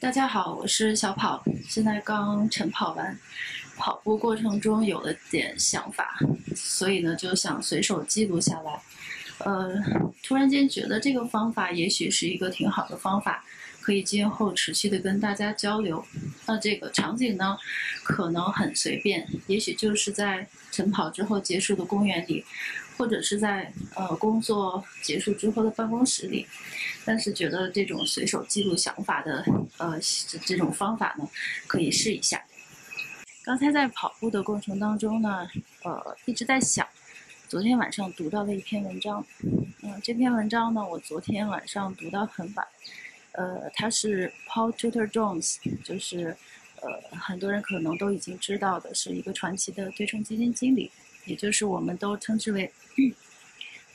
大家好，我是小跑，现在刚晨跑完，跑步过程中有了点想法，所以呢就想随手记录下来。呃，突然间觉得这个方法也许是一个挺好的方法，可以今后持续的跟大家交流。那这个场景呢，可能很随便，也许就是在晨跑之后结束的公园里。或者是在呃工作结束之后的办公室里，但是觉得这种随手记录想法的呃这这种方法呢，可以试一下。刚才在跑步的过程当中呢，呃一直在想，昨天晚上读到的一篇文章，嗯这篇文章呢我昨天晚上读到很晚，呃他是 Paul Tudor Jones，就是呃很多人可能都已经知道的是一个传奇的对冲基金经理。也就是我们都称之为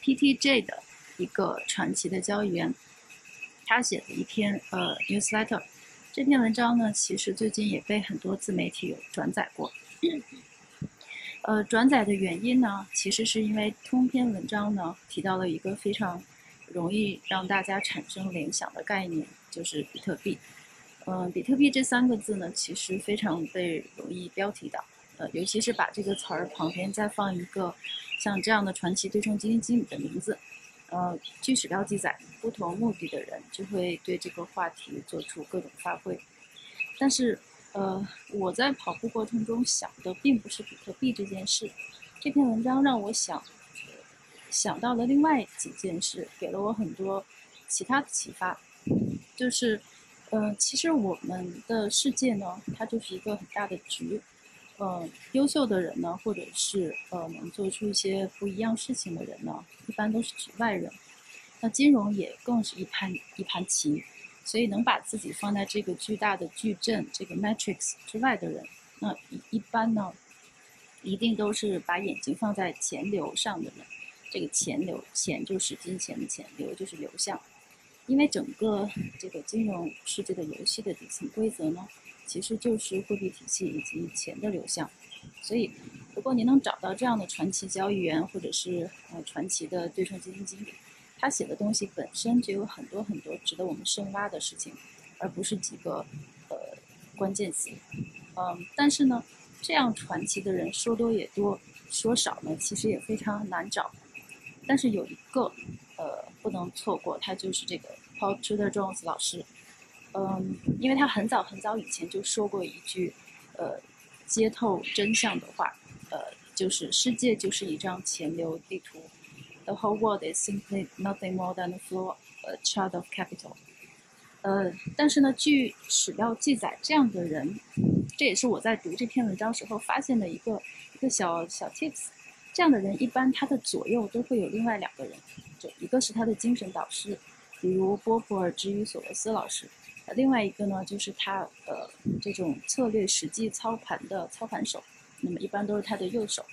PTJ 的一个传奇的交易员，他写的一篇呃 newsletter，这篇文章呢，其实最近也被很多自媒体有转载过。呃，转载的原因呢，其实是因为通篇文章呢提到了一个非常容易让大家产生联想的概念，就是比特币。嗯，比特币这三个字呢，其实非常被容易标题党。尤其是把这个词儿旁边再放一个像这样的传奇对冲基金经理的名字，呃，据史料记载，不同目的的人就会对这个话题做出各种发挥。但是，呃，我在跑步过程中想的并不是比特币这件事。这篇文章让我想想到了另外几件事，给了我很多其他的启发。就是，嗯，其实我们的世界呢，它就是一个很大的局。呃，优秀的人呢，或者是呃能做出一些不一样事情的人呢，一般都是局外人。那金融也更是一盘一盘棋，所以能把自己放在这个巨大的矩阵这个 matrix 之外的人，那一一般呢，一定都是把眼睛放在钱流上的人。这个钱流，钱就是金钱的钱，流就是流向。因为整个这个金融世界的游戏的底层规则呢。其实就是货币体系以及钱的流向，所以如果您能找到这样的传奇交易员，或者是呃传奇的对冲基金经理，他写的东西本身就有很多很多值得我们深挖的事情，而不是几个呃关键词。嗯，但是呢，这样传奇的人说多也多，说少呢其实也非常难找。但是有一个呃不能错过，他就是这个 Paul Tudor Jones 老师。嗯，因为他很早很早以前就说过一句，呃，揭透真相的话，呃，就是世界就是一张钱流地图，The whole world is simply nothing more than a flow, a chart of capital。呃，但是呢，据史料记载，这样的人，这也是我在读这篇文章时候发现的一个一个小小 tips。这样的人一般他的左右都会有另外两个人，就一个是他的精神导师，比如波普尔之于索罗斯老师。另外一个呢，就是他呃这种策略实际操盘的操盘手，那么一般都是他的右手。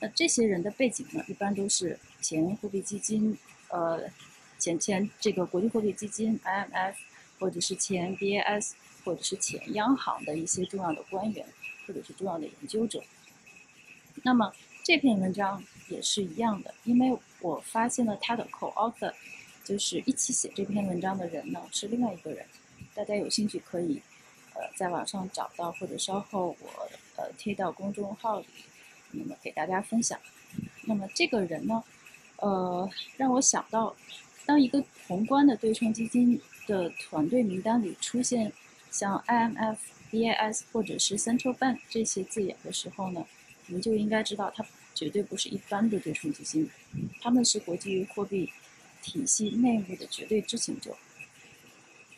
那这些人的背景呢，一般都是前货币基金，呃前前这个国际货币基金 IMF，或者是前 BAS，或者是前央行的一些重要的官员，或者是重要的研究者。那么这篇文章也是一样的，因为我发现了他的 co-author，就是一起写这篇文章的人呢，是另外一个人。大家有兴趣可以，呃，在网上找到，或者稍后我呃贴到公众号里，那么给大家分享。那么这个人呢，呃，让我想到，当一个宏观的对冲基金的团队名单里出现像 IMF、BAS 或者是 Central Bank 这些字眼的时候呢，我们就应该知道，它绝对不是一般的对冲基金，他们是国际货币体系内部的绝对知情者。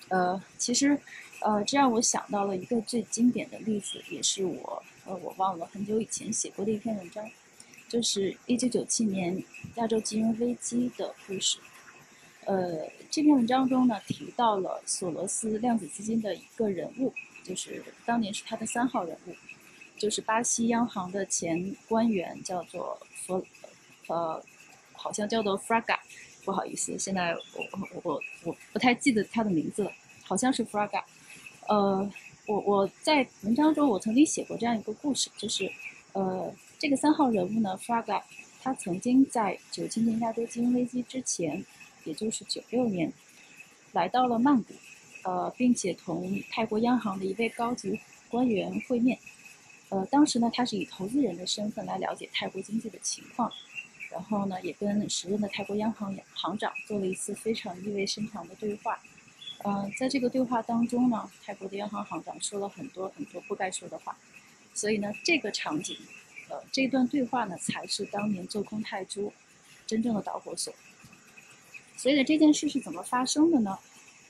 呃，其实，呃，这让我想到了一个最经典的例子，也是我，呃，我忘了很久以前写过的一篇文章，就是一九九七年亚洲金融危机的故事。呃，这篇文章中呢，提到了索罗斯量子基金的一个人物，就是当年是他的三号人物，就是巴西央行的前官员，叫做弗，呃，好像叫做 Fraga。不好意思，现在我我我我不太记得他的名字了，好像是 Fraga。呃，我我在文章中我曾经写过这样一个故事，就是呃这个三号人物呢，Fraga，他曾经在九七年亚洲金融危机之前，也就是九六年，来到了曼谷，呃，并且同泰国央行的一位高级官员会面。呃，当时呢，他是以投资人的身份来了解泰国经济的情况，然后呢，也跟时任的泰国央行行长做了一次非常意味深长的对话。嗯，在这个对话当中呢，泰国的央行行长说了很多很多不该说的话，所以呢，这个场景，呃，这段对话呢，才是当年做空泰铢真正的导火索。所以呢，这件事是怎么发生的呢？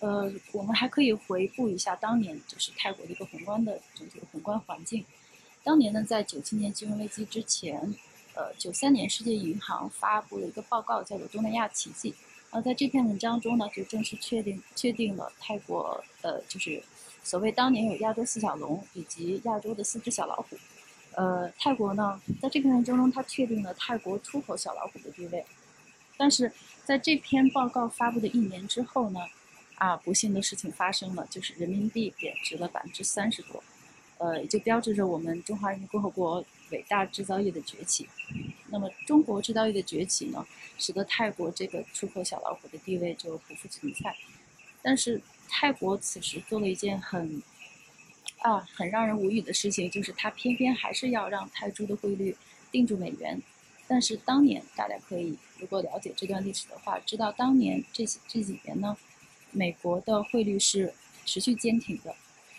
呃，我们还可以回顾一下当年就是泰国的一个宏观的整体的宏观环境。当年呢，在九七年金融危机之前，呃，九三年世界银行发布了一个报告，叫做《东南亚奇迹》。呃，在这篇文章中呢，就正式确定确定了泰国，呃，就是所谓当年有亚洲四小龙以及亚洲的四只小老虎。呃，泰国呢，在这篇文章中，它确定了泰国出口小老虎的地位。但是在这篇报告发布的一年之后呢，啊，不幸的事情发生了，就是人民币贬值了百分之三十多。呃，也就标志着我们中华人民共和国伟大制造业的崛起。那么，中国制造业的崛起呢，使得泰国这个出口小老虎的地位就不复存在。但是，泰国此时做了一件很啊很让人无语的事情，就是他偏偏还是要让泰铢的汇率定住美元。但是当年大家可以如果了解这段历史的话，知道当年这这几年呢，美国的汇率是持续坚挺的，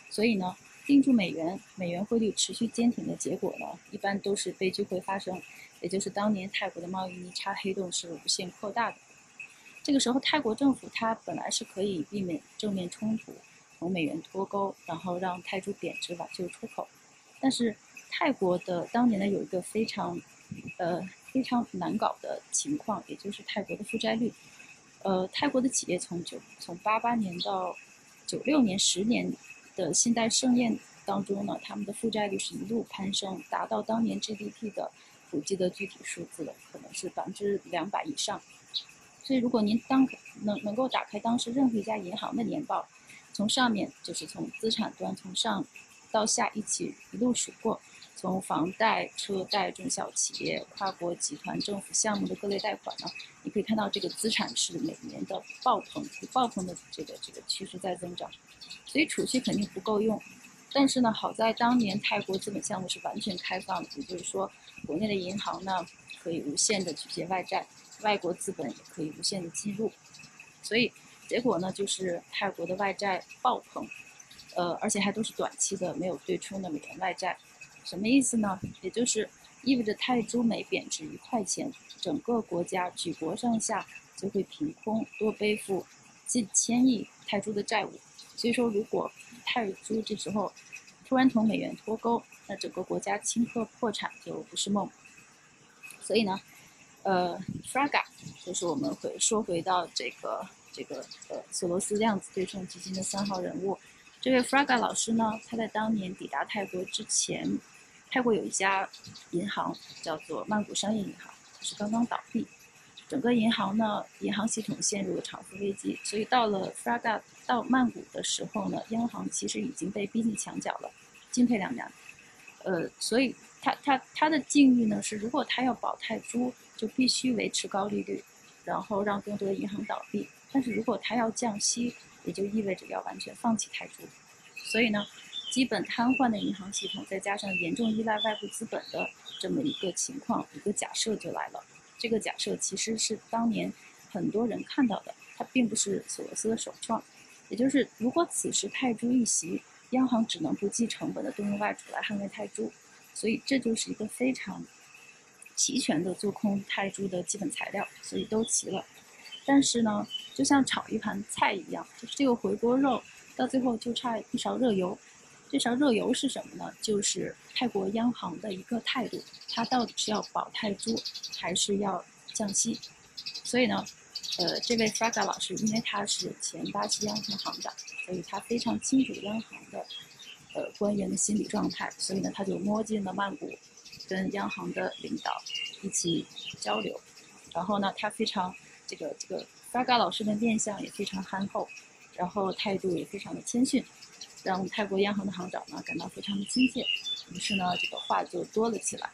所以呢。定住美元，美元汇率持续坚挺的结果呢，一般都是悲剧会发生，也就是当年泰国的贸易逆差黑洞是无限扩大的。这个时候，泰国政府它本来是可以避免正面冲突，同美元脱钩，然后让泰铢贬值挽救出口。但是泰国的当年呢有一个非常，呃非常难搞的情况，也就是泰国的负债率。呃，泰国的企业从九从八八年到九六年十年。的信贷盛宴当中呢，他们的负债率是一路攀升，达到当年 GDP 的估计的具体数字了，可能是百分之两百以上。所以，如果您当能能够打开当时任何一家银行的年报，从上面就是从资产端从上到下一起一路数过，从房贷、车贷、中小企业、跨国集团、政府项目的各类贷款呢，你可以看到这个资产是每年的爆棚，爆棚的这个这个趋势在增长。所以储蓄肯定不够用，但是呢，好在当年泰国资本项目是完全开放的，也就是说，国内的银行呢可以无限的去借外债，外国资本也可以无限的进入，所以结果呢就是泰国的外债爆棚，呃，而且还都是短期的，没有对冲的美元外债，什么意思呢？也就是意味着泰铢每贬值一块钱，整个国家举国上下就会凭空多背负近千亿泰铢的债务。所以说，如果泰铢这时候突然同美元脱钩，那整个国家顷刻破产就不是梦。所以呢，呃，Fraga 就是我们会说回到这个这个呃索罗斯量子对冲基金的三号人物。这位 Fraga 老师呢，他在当年抵达泰国之前，泰国有一家银行叫做曼谷商业银行，是刚刚倒闭。整个银行呢，银行系统陷入了偿付危机，所以到了 Fraga 到曼谷的时候呢，央行其实已经被逼进墙角了，进退两难。呃，所以他他他的境遇呢是，如果他要保泰铢，就必须维持高利率，然后让更多的银行倒闭；但是如果他要降息，也就意味着要完全放弃泰铢。所以呢，基本瘫痪的银行系统，再加上严重依赖外部资本的这么一个情况，一个假设就来了。这个假设其实是当年很多人看到的，它并不是索罗斯的首创。也就是，如果此时泰铢一袭，央行只能不计成本的动用外储来捍卫泰铢，所以这就是一个非常齐全的做空泰铢的基本材料，所以都齐了。但是呢，就像炒一盘菜一样，就是这个回锅肉到最后就差一勺热油。这勺热油是什么呢？就是泰国央行的一个态度，它到底是要保泰铢，还是要降息？所以呢，呃，这位 Fraga 老师，因为他是前巴西央行行长，所以他非常清楚央行的呃官员的心理状态，所以呢，他就摸进了曼谷，跟央行的领导一起交流。然后呢，他非常这个这个 Fraga 老师的面相也非常憨厚，然后态度也非常的谦逊。让泰国央行的行长呢感到非常的亲切，于是呢这个话就多了起来。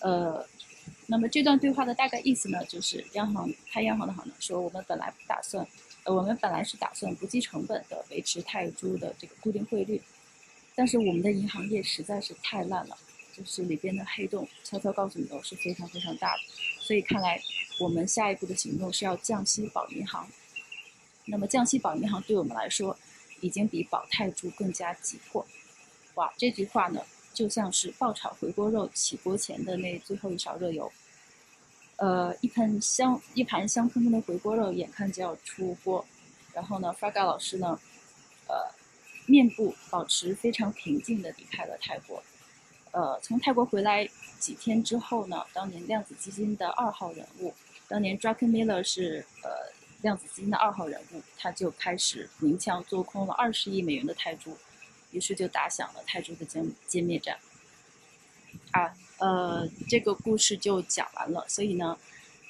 呃，那么这段对话的大概意思呢，就是央行泰央行的行长说，我们本来不打算呃，我们本来是打算不计成本的维持泰铢的这个固定汇率，但是我们的银行业实在是太烂了，就是里边的黑洞，悄悄告诉你都是非常非常大的，所以看来我们下一步的行动是要降息保银行。那么降息保银行对我们来说，已经比保泰铢更加急迫。哇，这句话呢，就像是爆炒回锅肉起锅前的那最后一勺热油。呃，一盆香一盘香喷喷的回锅肉，眼看就要出锅，然后呢，Fraga 老师呢，呃，面部保持非常平静的离开了泰国。呃，从泰国回来几天之后呢，当年量子基金的二号人物，当年 Druckenmiller 是呃量子基金的二号人物，他就开始鸣枪做空了二十亿美元的泰铢，于是就打响了泰铢的歼歼灭战。啊。呃，这个故事就讲完了。所以呢，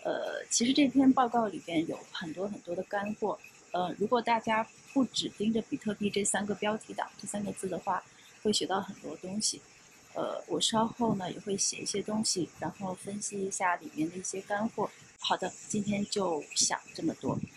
呃，其实这篇报告里边有很多很多的干货。呃，如果大家不只盯着比特币这三个标题党这三个字的话，会学到很多东西。呃，我稍后呢也会写一些东西，然后分析一下里面的一些干货。好的，今天就想这么多。